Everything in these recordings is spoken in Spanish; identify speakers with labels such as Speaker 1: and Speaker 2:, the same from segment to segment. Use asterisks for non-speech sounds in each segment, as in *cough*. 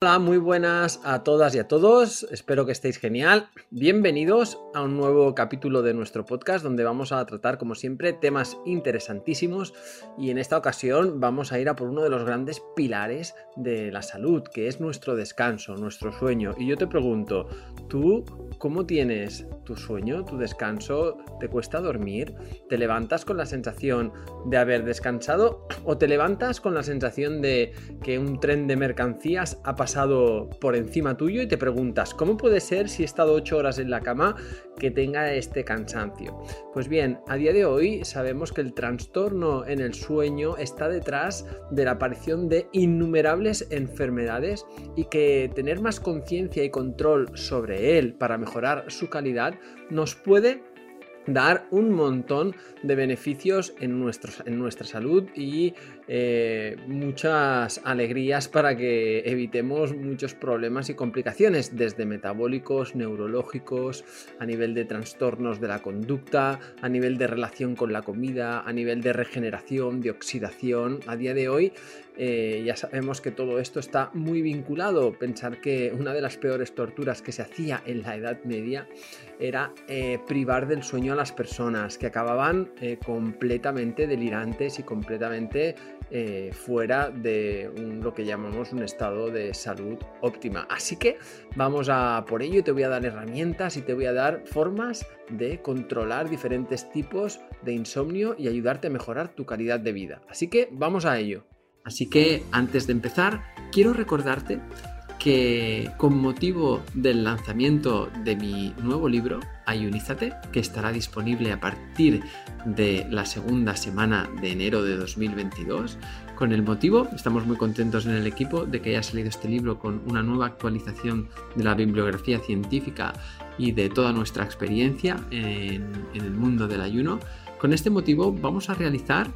Speaker 1: Hola, muy buenas a todas y a todos. Espero que estéis genial. Bienvenidos a un nuevo capítulo de nuestro podcast donde vamos a tratar, como siempre, temas interesantísimos y en esta ocasión vamos a ir a por uno de los grandes pilares de la salud, que es nuestro descanso, nuestro sueño. Y yo te pregunto, ¿tú cómo tienes tu sueño, tu descanso? ¿Te cuesta dormir? ¿Te levantas con la sensación de haber descansado o te levantas con la sensación de que un tren de mercancías ha pasado pasado por encima tuyo y te preguntas, ¿cómo puede ser si he estado 8 horas en la cama que tenga este cansancio? Pues bien, a día de hoy sabemos que el trastorno en el sueño está detrás de la aparición de innumerables enfermedades y que tener más conciencia y control sobre él para mejorar su calidad nos puede dar un montón de beneficios en, en nuestra salud y eh, muchas alegrías para que evitemos muchos problemas y complicaciones, desde metabólicos, neurológicos, a nivel de trastornos de la conducta, a nivel de relación con la comida, a nivel de regeneración, de oxidación. A día de hoy eh, ya sabemos que todo esto está muy vinculado. Pensar que una de las peores torturas que se hacía en la Edad Media era eh, privar del sueño a las personas, que acababan completamente delirantes y completamente eh, fuera de lo que llamamos un estado de salud óptima. Así que vamos a por ello, te voy a dar herramientas y te voy a dar formas de controlar diferentes tipos de insomnio y ayudarte a mejorar tu calidad de vida. Así que vamos a ello. Así que antes de empezar, quiero recordarte que con motivo del lanzamiento de mi nuevo libro, Ayunízate, que estará disponible a partir de la segunda semana de enero de 2022, con el motivo, estamos muy contentos en el equipo de que haya salido este libro con una nueva actualización de la bibliografía científica y de toda nuestra experiencia en, en el mundo del ayuno. Con este motivo vamos a realizar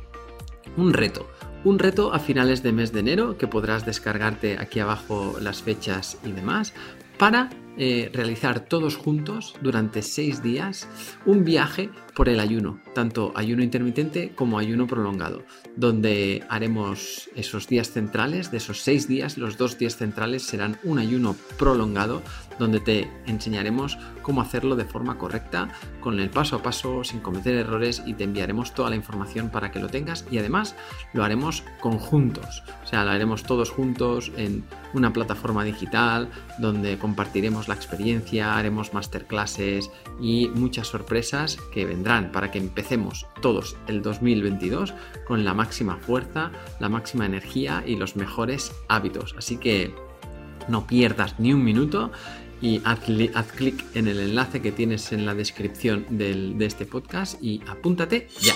Speaker 1: un reto, un reto a finales de mes de enero que podrás descargarte aquí abajo las fechas y demás para eh, realizar todos juntos durante seis días un viaje por el ayuno, tanto ayuno intermitente como ayuno prolongado, donde haremos esos días centrales, de esos seis días, los dos días centrales serán un ayuno prolongado, donde te enseñaremos cómo hacerlo de forma correcta, con el paso a paso, sin cometer errores y te enviaremos toda la información para que lo tengas y además lo haremos conjuntos, o sea, lo haremos todos juntos en una plataforma digital donde compartiremos la experiencia, haremos masterclasses y muchas sorpresas que vendrán para que empecemos todos el 2022 con la máxima fuerza, la máxima energía y los mejores hábitos. Así que no pierdas ni un minuto y haz, clic en el enlace que tienes en la descripción de este podcast y apúntate ya.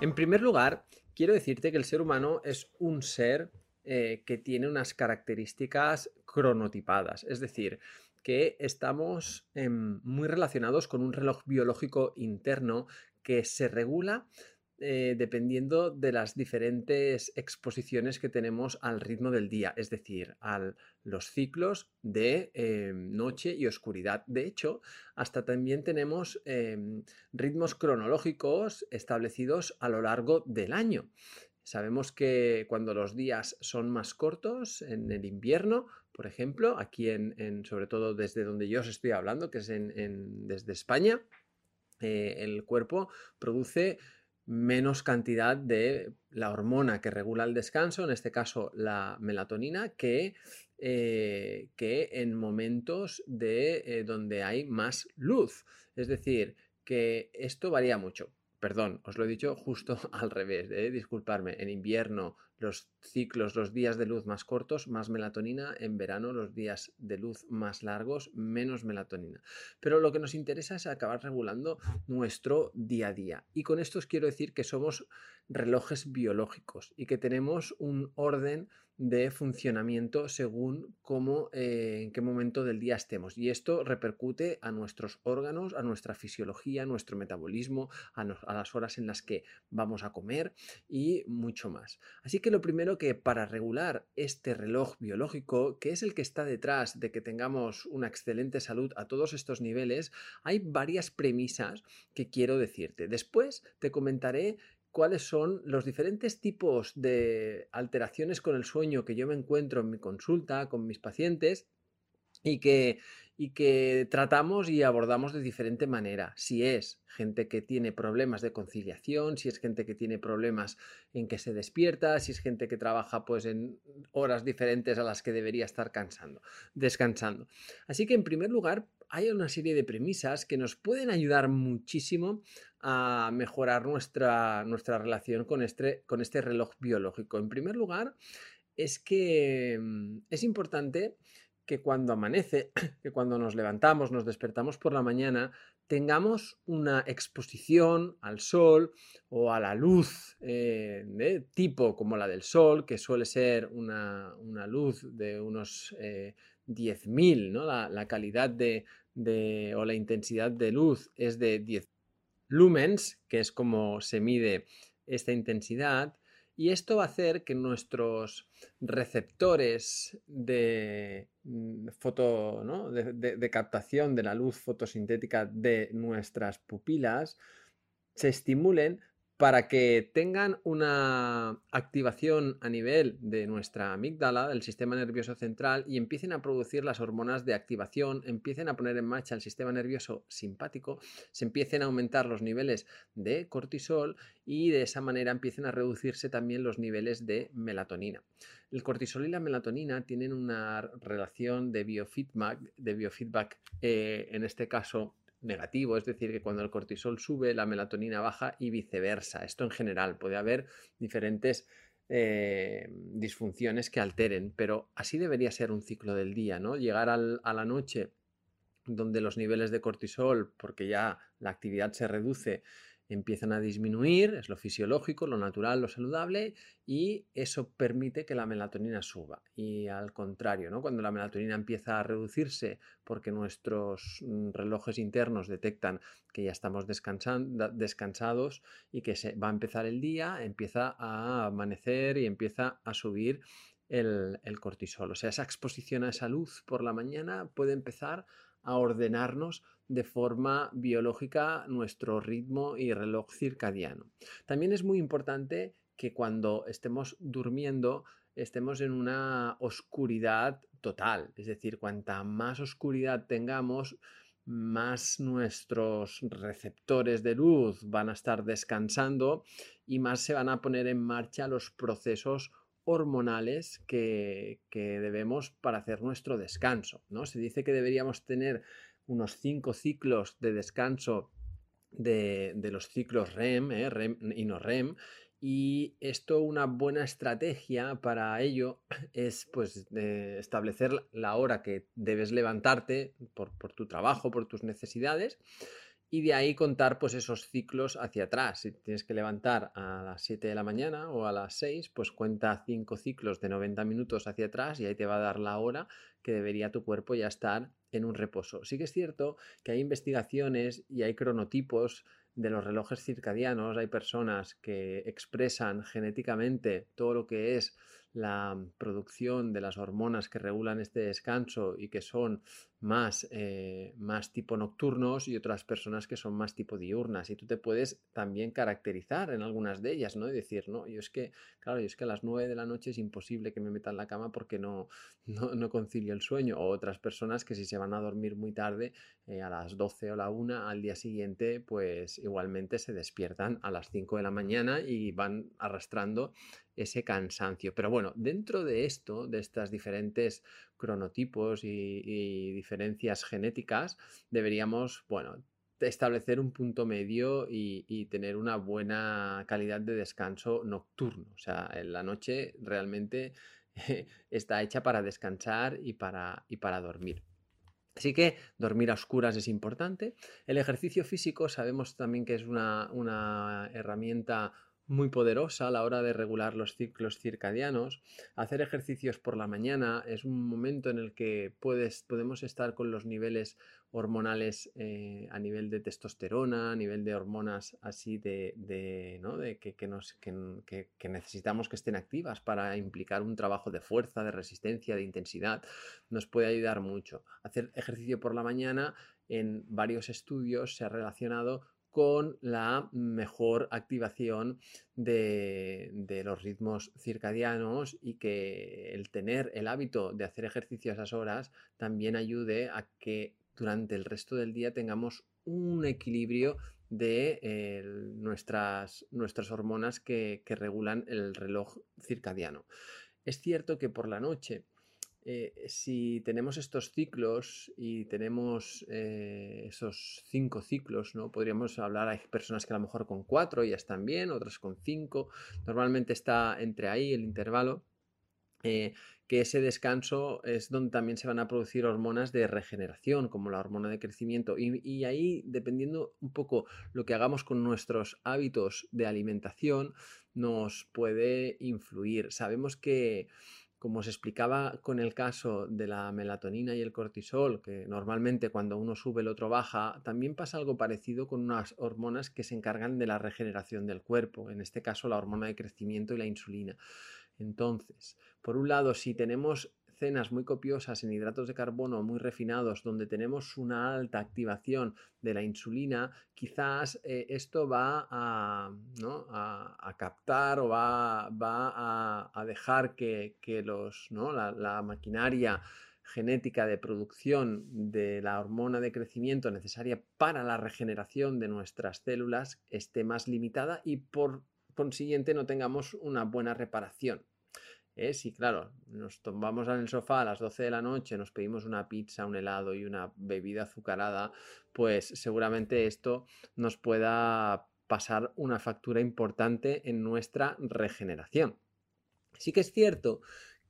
Speaker 1: En primer lugar, quiero decirte que el ser humano es un ser eh, que tiene unas características cronotipadas, es decir, que estamos em, muy relacionados con un reloj biológico interno que se regula eh, dependiendo de las diferentes exposiciones que tenemos al ritmo del día, es decir, a los ciclos de em, noche y oscuridad. De hecho, hasta también tenemos em, ritmos cronológicos establecidos a lo largo del año. Sabemos que cuando los días son más cortos, en el invierno, por ejemplo, aquí en, sobre todo desde donde yo os estoy hablando, que es en, desde España, eh, el cuerpo produce menos cantidad de la hormona que regula el descanso, en este caso la melatonina, que, eh, que en momentos de eh, donde hay más luz. Es decir, que esto varía mucho perdón, os lo he dicho justo *laughs* al revés, ¿eh? disculparme, en invierno los ciclos, los días de luz más cortos, más melatonina, en verano los días de luz más largos, menos melatonina. Pero lo que nos interesa es acabar regulando nuestro día a día. Y con esto os quiero decir que somos relojes biológicos y que tenemos un orden de funcionamiento según cómo, eh, en qué momento del día estemos. Y esto repercute a nuestros órganos, a nuestra fisiología, a nuestro metabolismo, a, a, las horas en las que vamos a comer y mucho más. Así que lo primero que para regular este reloj biológico, que es el que está detrás de que tengamos una excelente salud a todos estos niveles, hay varias premisas que quiero decirte. Después te comentaré cuáles son los diferentes tipos de alteraciones con el sueño que yo me encuentro en mi consulta con mis pacientes y que, y que tratamos y abordamos de diferente manera. Si es gente que tiene problemas de conciliación, si es gente que tiene problemas en que se despierta, si es gente que trabaja pues en horas diferentes a las que debería estar cansando, descansando. Así que en primer lugar, hay una serie de premisas que nos pueden ayudar muchísimo a mejorar nuestra, nuestra relación con este, con este reloj biológico. En primer lugar, es que mm, es importante que cuando amanece, *clears throat* que cuando nos levantamos, nos despertamos por la mañana, tengamos una exposición al sol o a la luz eh, de tipo como la del sol, que suele ser una, luz de unos 10.000, eh, ¿no? La, calidad de, de, o la intensidad de luz es de 10 lumens, que es como se mide esta intensidad, y esto va a hacer que nuestros receptores de, mm, foto, de, captación de la luz fotosintética de nuestras pupilas se estimulen para que tengan una activación a nivel de nuestra amígdala, del sistema nervioso central, y empiecen a producir las hormonas de activación, empiecen a poner en marcha el sistema nervioso simpático, se empiecen a aumentar los niveles de cortisol y de esa manera empiecen a reducirse también los niveles de melatonina. El cortisol y la melatonina tienen una relación de biofeedback, de biofeedback eh, en este caso negativo, es decir, que cuando el cortisol sube, la melatonina baja y viceversa. Esto en general puede haber diferentes eh, disfunciones que alteren, pero así debería ser un ciclo del día, ¿no? Llegar a la noche donde los niveles de cortisol, porque ya la actividad se reduce, empiezan a disminuir, es lo fisiológico, lo natural, lo saludable, y eso permite que la melatonina suba. Y al contrario, ¿no? cuando la melatonina empieza a reducirse porque nuestros mm, relojes internos detectan que ya estamos descansados y que se va a empezar el día, empieza a amanecer y empieza a subir el, el cortisol. O sea, esa exposición a esa luz por la mañana puede empezar a ordenarnos de forma biológica nuestro ritmo y reloj circadiano. También es muy importante que cuando estemos durmiendo estemos en una oscuridad total, es decir, cuanta más oscuridad tengamos, más nuestros receptores de luz van a estar descansando y más se van a poner en marcha los procesos hormonales que, debemos para hacer nuestro descanso. ¿no? Se dice que deberíamos tener unos cinco ciclos de descanso de, los ciclos REM, ¿eh? REM y no REM. Y esto, una buena estrategia para ello *clears throat* es pues establecer la hora que debes levantarte por, por tu trabajo, por tus necesidades y de ahí contar pues esos ciclos hacia atrás. Si tienes que levantar a las 7 de la mañana o a las 6, pues cuenta 5 ciclos de 90 minutos hacia atrás y ahí te va a dar la hora que debería tu cuerpo ya estar en un reposo. Sí que es cierto que hay investigaciones y hay cronotipos de los relojes circadianos, hay personas que expresan genéticamente todo lo que es la producción de las hormonas que regulan este descanso y que son más, eh, más tipo nocturnos y otras personas que son más tipo diurnas. Y tú te puedes también caracterizar en algunas de ellas, ¿no? Y decir, no, yo es que, claro, yo es que a las 9 de la noche es imposible que me meta en la cama porque no, *laughs* no, concilio el sueño. O otras personas que si se van a dormir muy tarde, eh, a las 12 o la 1, al día siguiente, pues igualmente se despiertan a las 5 de la mañana y van arrastrando ese cansancio. Pero bueno, dentro de esto, de estas diferentes cronotipos y, diferencias genéticas, deberíamos, bueno, establecer un punto medio y, tener una buena calidad de descanso nocturno. O sea, en la noche realmente *laughs* está hecha para descansar y para, y para dormir. Así que dormir a oscuras es importante. El ejercicio físico sabemos también que es una, una herramienta muy poderosa a la hora de regular los ciclos circadianos. Hacer ejercicios por la mañana es un momento en el que puedes, podemos estar con los niveles hormonales eh, a nivel de testosterona, a nivel de hormonas así de, ¿no? de que, nos, que, que, necesitamos que estén activas para implicar un trabajo de fuerza, de resistencia, de intensidad. Nos puede ayudar mucho. Hacer ejercicio por la mañana en varios estudios se ha relacionado con la mejor activación de, los ritmos circadianos y que el tener el hábito de hacer ejercicio a esas horas también ayude a que durante el resto del día tengamos un equilibrio de eh, nuestras, nuestras, hormonas que, que regulan el reloj circadiano. Es cierto que por la noche eh, si tenemos estos ciclos y tenemos eh, esos cinco ciclos, ¿no? Podríamos hablar, hay personas que a lo mejor con cuatro ya están bien, otras con cinco, normalmente está entre ahí el intervalo. Eh, que ese descanso es donde también se van a producir hormonas de regeneración, como la hormona de crecimiento. Y, y, ahí, dependiendo un poco lo que hagamos con nuestros hábitos de alimentación, nos puede influir. Sabemos que como os explicaba con el caso de la melatonina y el cortisol, que normalmente cuando uno sube el otro baja, también pasa algo parecido con unas hormonas que se encargan de la regeneración del cuerpo, en este caso la hormona de crecimiento y la insulina. Entonces, por un lado, si tenemos cenas muy copiosas en hidratos de carbono muy refinados, donde tenemos una alta activación de la insulina, quizás eh, esto va a, captar o va, a, dejar que, la, maquinaria genética de producción de la hormona de crecimiento necesaria para la regeneración de nuestras células esté más limitada y por consiguiente no tengamos una buena reparación. ¿Eh? Si, claro, nos tomamos en el sofá a las 12 de la noche, nos pedimos una pizza, un helado y una bebida azucarada, pues seguramente esto nos pueda pasar una factura importante en nuestra regeneración. Sí que es cierto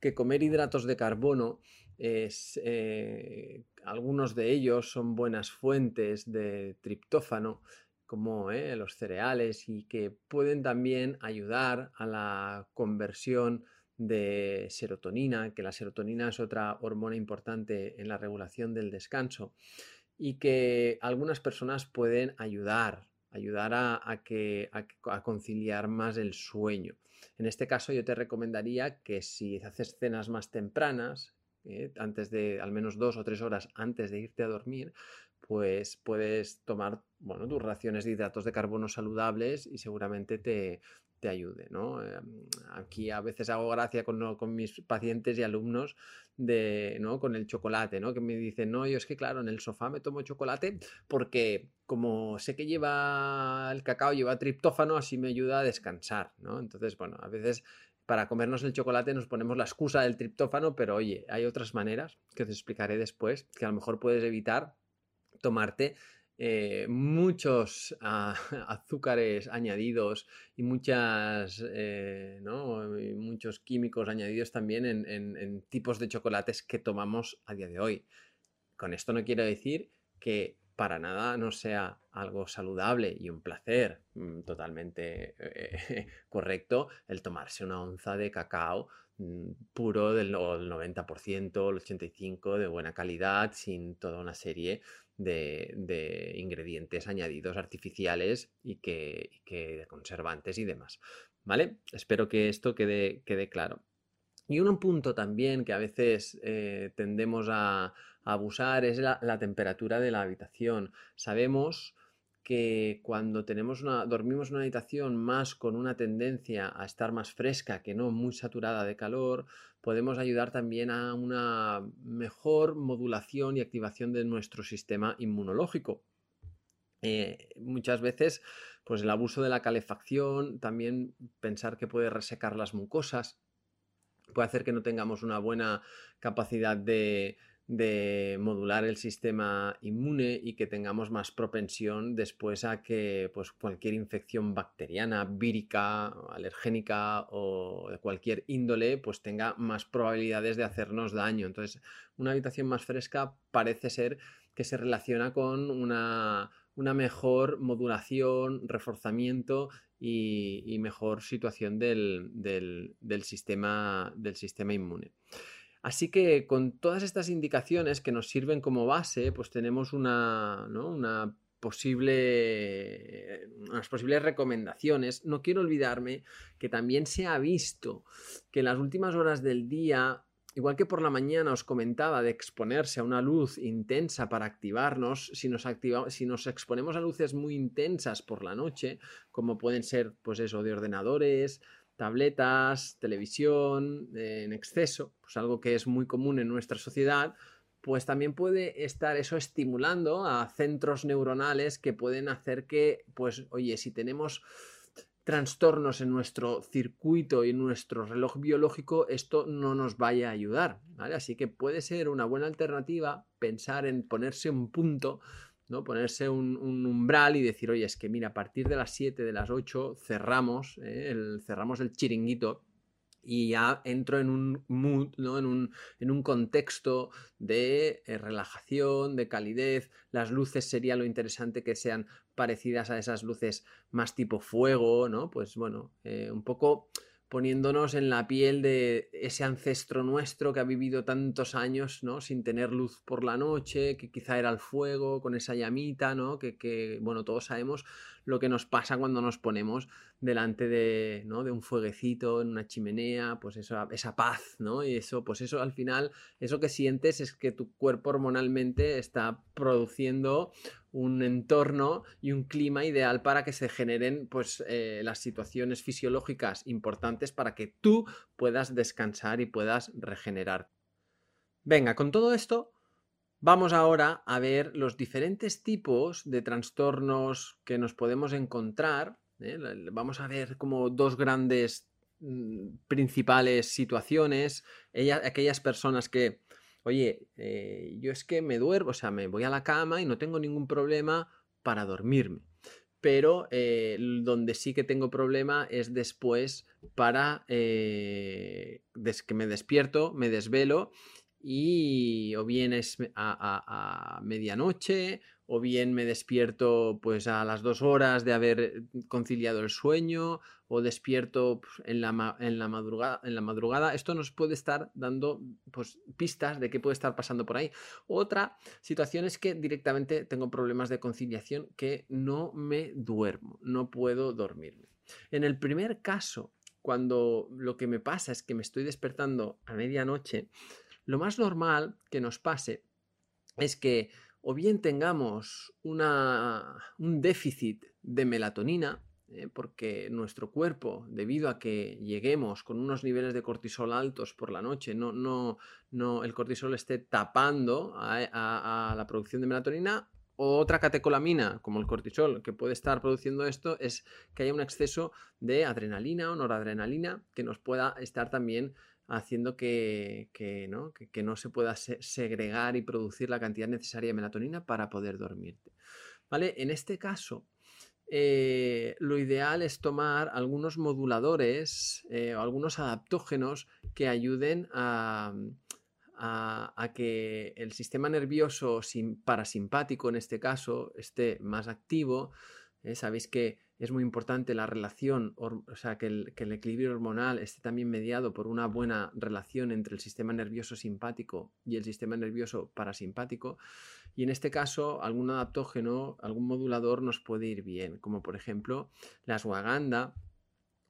Speaker 1: que comer hidratos de carbono eh, algunos de ellos son buenas fuentes de triptófano como eh, los cereales y que pueden también ayudar a la conversión de serotonina, que la serotonina es otra hormona importante en la regulación del descanso y que algunas personas pueden ayudar, ayudar a, que, a, conciliar más el sueño. En este caso yo te recomendaría que si haces cenas más tempranas, eh, antes de al menos dos o tres horas antes de irte a dormir, pues puedes tomar bueno, tus raciones de hidratos de carbono saludables y seguramente te, te ayude. ¿no? Em, aquí a veces hago gracia con, mis pacientes y alumnos de, ¿no? con el chocolate, ¿no? que me dicen, no, yo es que claro, en el sofá me tomo chocolate porque como sé que lleva el cacao, lleva triptófano, así me ayuda a descansar. ¿no? Entonces, bueno, a veces para comernos el chocolate nos ponemos la excusa del triptófano, pero oye, hay otras maneras que te explicaré después que a lo mejor puedes evitar tomarte eh, muchos ah, *laughs* azúcares añadidos y muchas, eh, muchos químicos añadidos también en, tipos de chocolates que tomamos a día de hoy. Con esto no quiero decir que para nada no sea algo saludable y un placer mm, totalmente eh, *laughs* correcto el tomarse una onza de cacao mm, puro del 90%, el 85% de buena calidad, sin toda una serie de, ingredientes añadidos artificiales y que, de conservantes y demás. ¿Vale? Espero que esto quede, quede claro. Y un punto también que a veces eh, tendemos a, abusar es la, temperatura de la habitación. Sabemos que cuando tenemos una, dormimos una habitación más con una tendencia a estar más fresca que no muy saturada de calor, podemos ayudar también a una mejor modulación y activación de nuestro sistema inmunológico. Eh, muchas veces, pues el abuso de la calefacción, también pensar que puede resecar las mucosas, puede hacer que no tengamos una buena capacidad de, de modular el sistema inmune y que tengamos más propensión después a que pues, cualquier infección bacteriana, vírica, alergénica o de cualquier índole pues tenga más probabilidades de hacernos daño. Entonces, una habitación más fresca parece ser que se relaciona con una, mejor modulación, reforzamiento y, mejor situación del, sistema, del sistema inmune. Así que con todas estas indicaciones que nos sirven como base, pues tenemos una, una posible, unas posibles recomendaciones. No quiero olvidarme que también se ha visto que en las últimas horas del día igual que por la mañana os comentaba de exponerse a una luz intensa para activarnos, si nos, si nos exponemos a luces muy intensas por la noche, como pueden ser, pues eso, de ordenadores, tabletas, televisión en exceso, pues algo que es muy común en nuestra sociedad, pues también puede estar eso estimulando a centros neuronales que pueden hacer que, pues, oye, si tenemos trastornos en nuestro circuito y en nuestro reloj biológico, esto no nos vaya a ayudar, ¿vale? Así que puede ser una buena alternativa pensar en ponerse un punto, ¿no? Ponerse un, umbral y decir, oye, es que mira, a partir de las 7, de las 8, cerramos, ¿eh? el, cerramos el chiringuito y ya entro en un mood, ¿no? en, un, en un contexto de eh, relajación, de calidez. Las luces sería lo interesante que sean parecidas a esas luces más tipo fuego, ¿no? Pues bueno, eh, un poco poniéndonos en la piel de ese ancestro nuestro que ha vivido tantos años, ¿no? Sin tener luz por la noche, que quizá era el fuego, con esa llamita, ¿no? Que, bueno, todos sabemos lo que nos pasa cuando nos ponemos delante de, ¿no? de un fueguecito, en una chimenea, pues eso, esa paz, ¿no? Y eso, pues eso al final, eso que sientes es que tu cuerpo hormonalmente está produciendo un entorno y un clima ideal para que se generen pues, eh, las situaciones fisiológicas importantes para que tú puedas descansar y puedas regenerar. Venga, con todo esto, vamos ahora a ver los diferentes tipos de trastornos que nos podemos encontrar. ¿eh? Vamos a ver como dos grandes mm, principales situaciones, aquellas personas que oye, eh, yo es que me duermo, o sea, me voy a la cama y no tengo ningún problema para dormirme. Pero eh, donde sí que tengo problema es después para eh, que me despierto, me desvelo y o bien es a, a medianoche o bien me despierto pues a las dos horas de haber conciliado el sueño o despierto pues, en la, en la, madrugada, en la madrugada. Esto nos puede estar dando pues, pistas de qué puede estar pasando por ahí. Otra situación es que directamente tengo problemas de conciliación que no me duermo, no puedo dormirme. En el primer caso, cuando lo que me pasa es que me estoy despertando a medianoche, lo más normal que nos pase es que o bien tengamos un déficit de melatonina, ¿eh? porque nuestro cuerpo, debido a que lleguemos con unos niveles de cortisol altos por la noche, no, no, no el cortisol esté tapando a, la producción de melatonina, o otra catecolamina, como el cortisol, que puede estar produciendo esto, es que haya un exceso de adrenalina o noradrenalina que nos pueda estar también haciendo que, ¿no? Que, no se pueda segregar y producir la cantidad necesaria de melatonina para poder dormirte. ¿Vale? En este caso, eh, lo ideal es tomar algunos moduladores eh, o algunos adaptógenos que ayuden a, que el sistema nervioso parasimpático, en este caso, esté más activo. Eh, sabéis que es muy importante la relación, o sea, que el, que el, equilibrio hormonal esté también mediado por una buena relación entre el sistema nervioso simpático y el sistema nervioso parasimpático. Y en este caso, algún adaptógeno, algún modulador nos puede ir bien, como por ejemplo la ashwagandha,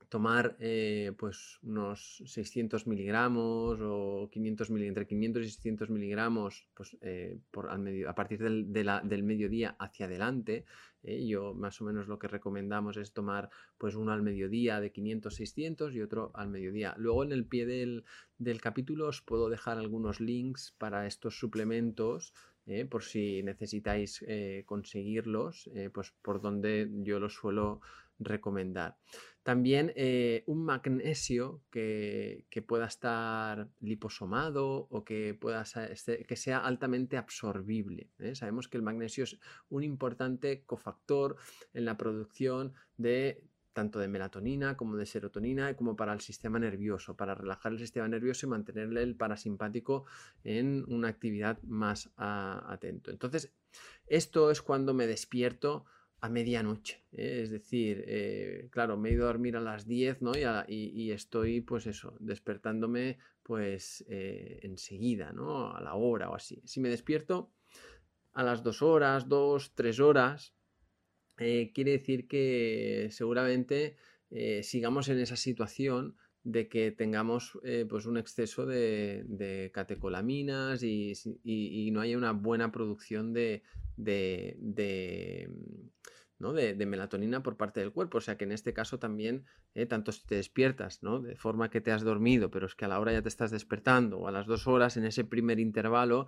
Speaker 1: tomar eh, pues unos 600 miligramos o 500 entre 500 y 600 miligramos pues, eh, por al medio, a partir del, del, mediodía hacia adelante. Eh, yo más o menos lo que recomendamos es tomar pues uno al mediodía de 500-600 y otro al mediodía. Luego en el pie del, del capítulo os puedo dejar algunos links para estos suplementos por si necesitáis conseguirlos, pues por donde yo los suelo recomendar. También un magnesio que, pueda estar liposomado o que, pueda este, que sea altamente absorbible. Sabemos que el magnesio es un importante cofactor en la producción de tanto de melatonina como de serotonina, como para el sistema nervioso, para relajar el sistema nervioso y mantenerle el parasimpático en una actividad más atento. Entonces, esto es cuando me despierto a medianoche, es decir, eh, claro, me he ido a dormir a las 10, ¿no? Y, estoy, pues eso, despertándome, pues eh, enseguida, ¿no? A la hora o así. Si me despierto a las 2 horas, 2, 3 horas, eh, quiere decir que seguramente sigamos en esa situación de que tengamos pues un exceso de, catecolaminas y, no haya una buena producción de, de, ¿no? de, melatonina por parte del cuerpo. O sea que en este caso también, eh, tanto si te despiertas, ¿no? de forma que te has dormido, pero es que a la hora ya te estás despertando, o a las dos horas en ese primer intervalo,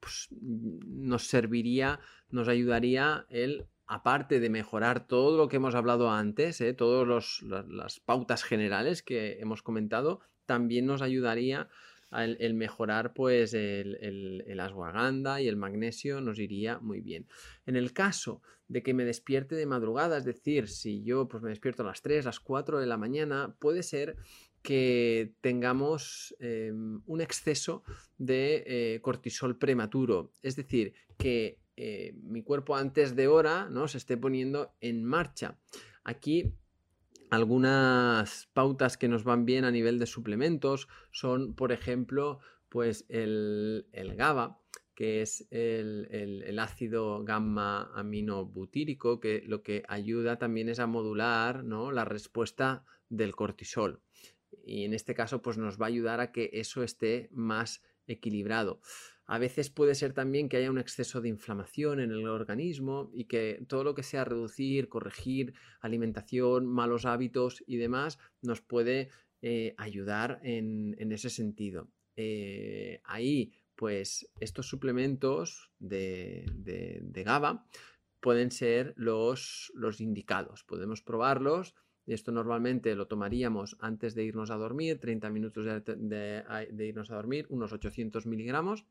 Speaker 1: pues nos serviría, nos ayudaría el aparte de mejorar todo lo que hemos hablado antes, ¿eh? todas las pautas generales que hemos comentado, también nos ayudaría el, mejorar pues el, el, y el magnesio nos iría muy bien. En el caso de que me despierte de madrugada, es decir, si yo pues me despierto a las 3, las 4 de la mañana, puede ser que tengamos em, un exceso de eh, cortisol prematuro, es decir, que eh, mi cuerpo antes de hora ¿no? se esté poniendo en marcha. Aquí algunas pautas que nos van bien a nivel de suplementos son, por ejemplo, pues el, GABA, que es el, ácido gamma aminobutírico, que lo que ayuda también es a modular ¿no? la respuesta del cortisol. Y en este caso, pues nos va a ayudar a que eso esté más equilibrado. A veces puede ser también que haya un exceso de inflamación en el organismo y que todo lo que sea reducir, corregir alimentación, malos hábitos y demás nos puede eh, ayudar en, ese sentido. Eh, ahí, pues estos suplementos de, GABA pueden ser los, los indicados. Podemos probarlos esto normalmente lo tomaríamos antes de irnos a dormir, 30 minutos de, irnos a dormir, unos 800 miligramos.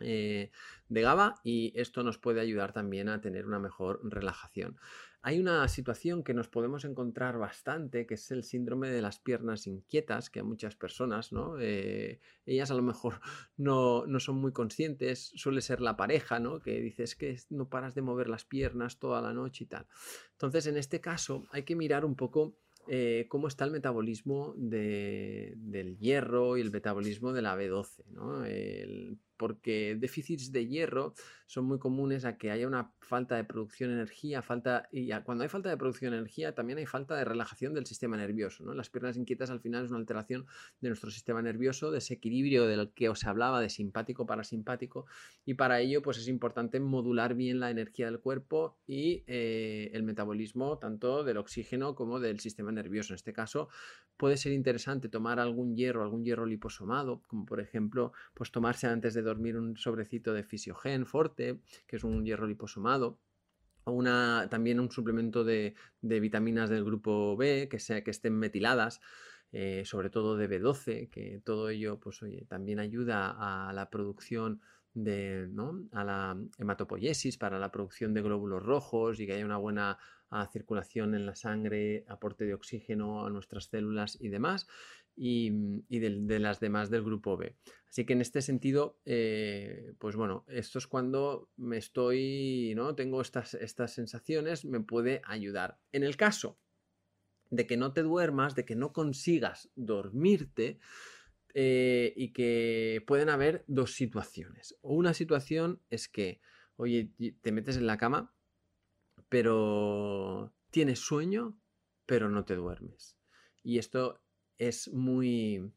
Speaker 1: Eh, de GABA y esto nos puede ayudar también a tener una mejor relajación. Hay una situación que nos podemos encontrar bastante, que es el síndrome de las piernas inquietas, que a muchas personas, ¿no? Eh, ellas a lo mejor *laughs* no, no, son muy conscientes, suele ser la pareja, ¿no? Que dices que no paras de mover las piernas toda la noche y tal. Entonces, en este caso, hay que mirar un poco eh, cómo está el metabolismo del hierro y el metabolismo de la B12, ¿no? Porque déficits de hierro son muy comunes a que haya una falta de producción de energía, falta y cuando hay falta de producción de energía también hay falta de relajación del sistema nervioso. ¿no? Las piernas inquietas al final es una alteración de nuestro sistema nervioso, desequilibrio del que os hablaba de simpático parasimpático y para ello pues es importante modular bien la energía del cuerpo y eh, el metabolismo tanto del oxígeno como del sistema nervioso. En este caso puede ser interesante tomar algún hierro, algún hierro liposomado, como por ejemplo pues tomarse antes de dormir un sobrecito de Fisiogen Forte, que es un hierro liposomado, una, también un suplemento de, vitaminas del grupo B, que, sea, que estén metiladas, eh, sobre todo de B12, que todo ello pues, oye, también ayuda a la producción de, ¿no? a la hematopoiesis, para la producción de glóbulos rojos y que haya una buena ah, circulación en la sangre, aporte de oxígeno a nuestras células y demás y, de, las demás del grupo B. Así que en este sentido, eh, pues bueno, esto es cuando me estoy, ¿no? Tengo estas, estas sensaciones, me puede ayudar. En el caso de que no te duermas, de que no consigas dormirte, eh, y que pueden haber dos situaciones. Una situación es que, oye, te metes en la cama, pero tienes sueño, pero no te duermes. Y esto es muy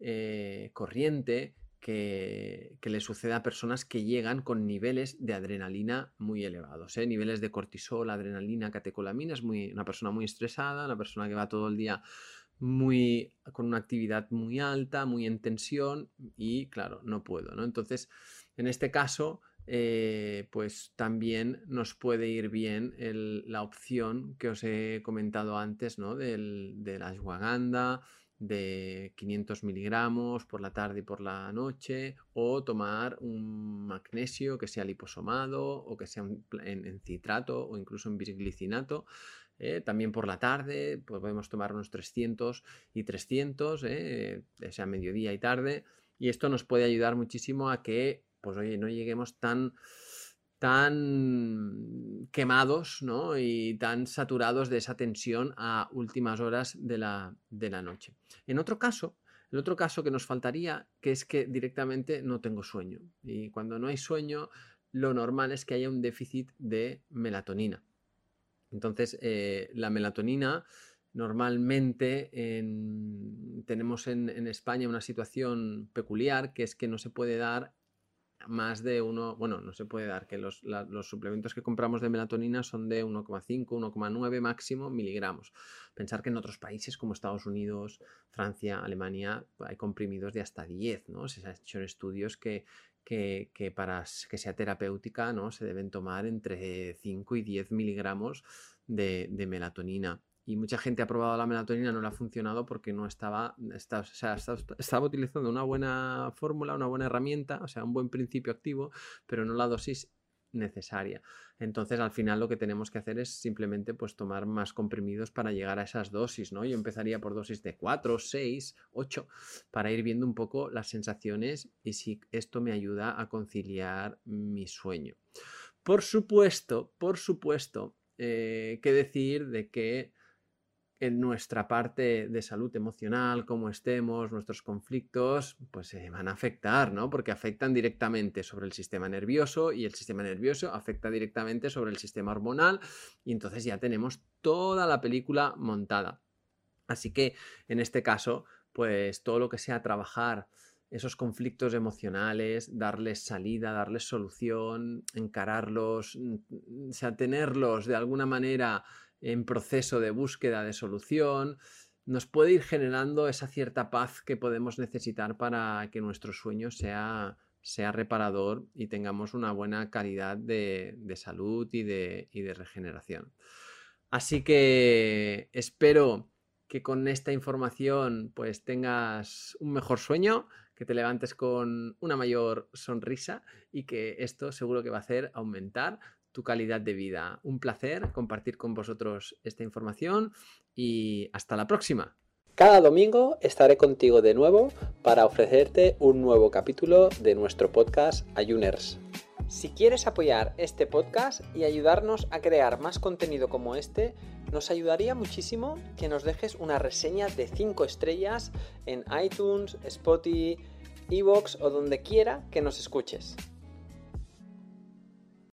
Speaker 1: eh, corriente que, le suceda a personas que llegan con niveles de adrenalina muy elevados, ¿eh? niveles de cortisol, adrenalina, catecolamina, es muy, una persona muy estresada, una persona que va todo el día muy con una actividad muy alta, muy en tensión y claro, no puedo, ¿no? Entonces, en este caso, eh, pues también nos puede ir bien la opción que os he comentado antes, ¿no? Del, de la ashwagandha, de 500 miligramos por la tarde y por la noche, o tomar un magnesio que sea liposomado o que sea en, citrato o incluso en bisglicinato. ¿eh? también por la tarde pues podemos tomar unos 300 y 300, ¿eh? sea mediodía y tarde. Y esto nos puede ayudar muchísimo a que pues oye, no lleguemos tan tan quemados ¿no? y tan saturados de esa tensión a últimas horas de la, de la noche. En otro caso, el otro caso que nos faltaría, que es que directamente no tengo sueño. Y cuando no hay sueño, lo normal es que haya un déficit de melatonina. Entonces, eh, la melatonina Normalmente tenemos en, en, España una situación peculiar que es que no se puede dar más de uno, bueno, no se puede dar, que los, suplementos que compramos de melatonina son de 1,5, 1,9 máximo miligramos. Pensar que en otros países como Estados Unidos, Francia, Alemania, hay comprimidos de hasta 10, ¿no? Se han hecho estudios que, que, para que sea terapéutica, ¿no? Se deben tomar entre 5 y 10 miligramos de melatonina y mucha gente ha probado la melatonina, no le ha funcionado porque no estaba, estaba utilizando una buena fórmula, una buena herramienta, o sea, un buen principio activo, pero no la dosis necesaria. Entonces, al final lo que tenemos que hacer es simplemente pues tomar más comprimidos para llegar a esas dosis, ¿no? Yo empezaría por dosis de 4, 6, 8 para ir viendo un poco las sensaciones y si esto me ayuda a conciliar mi sueño. Por supuesto, por supuesto, eh, que decir de que en nuestra parte de salud emocional, cómo estemos, nuestros conflictos, pues se van a afectar, ¿no? Porque afectan directamente sobre el sistema nervioso y el sistema nervioso afecta directamente sobre el sistema hormonal y entonces ya tenemos toda la película montada. Así que en este caso, pues todo lo que sea trabajar esos conflictos emocionales, darles salida, darles solución, encararlos, mm, o sea, tenerlos de alguna manera en proceso de búsqueda de solución, nos puede ir generando esa cierta paz que podemos necesitar para que nuestro sueño sea, sea reparador y tengamos una buena calidad de, salud y de, y de regeneración. Así que espero que con esta información pues tengas un mejor sueño, que te levantes con una mayor sonrisa y que esto seguro que va a hacer aumentar tu calidad de vida. Un placer compartir con vosotros esta información y hasta la próxima. Cada domingo estaré contigo de nuevo para ofrecerte un nuevo capítulo de nuestro podcast Ayuners. Si quieres apoyar este podcast y ayudarnos a crear más contenido como este, nos ayudaría muchísimo que nos dejes una reseña de 5 estrellas en iTunes, Spotify, Evox o donde quiera que nos escuches.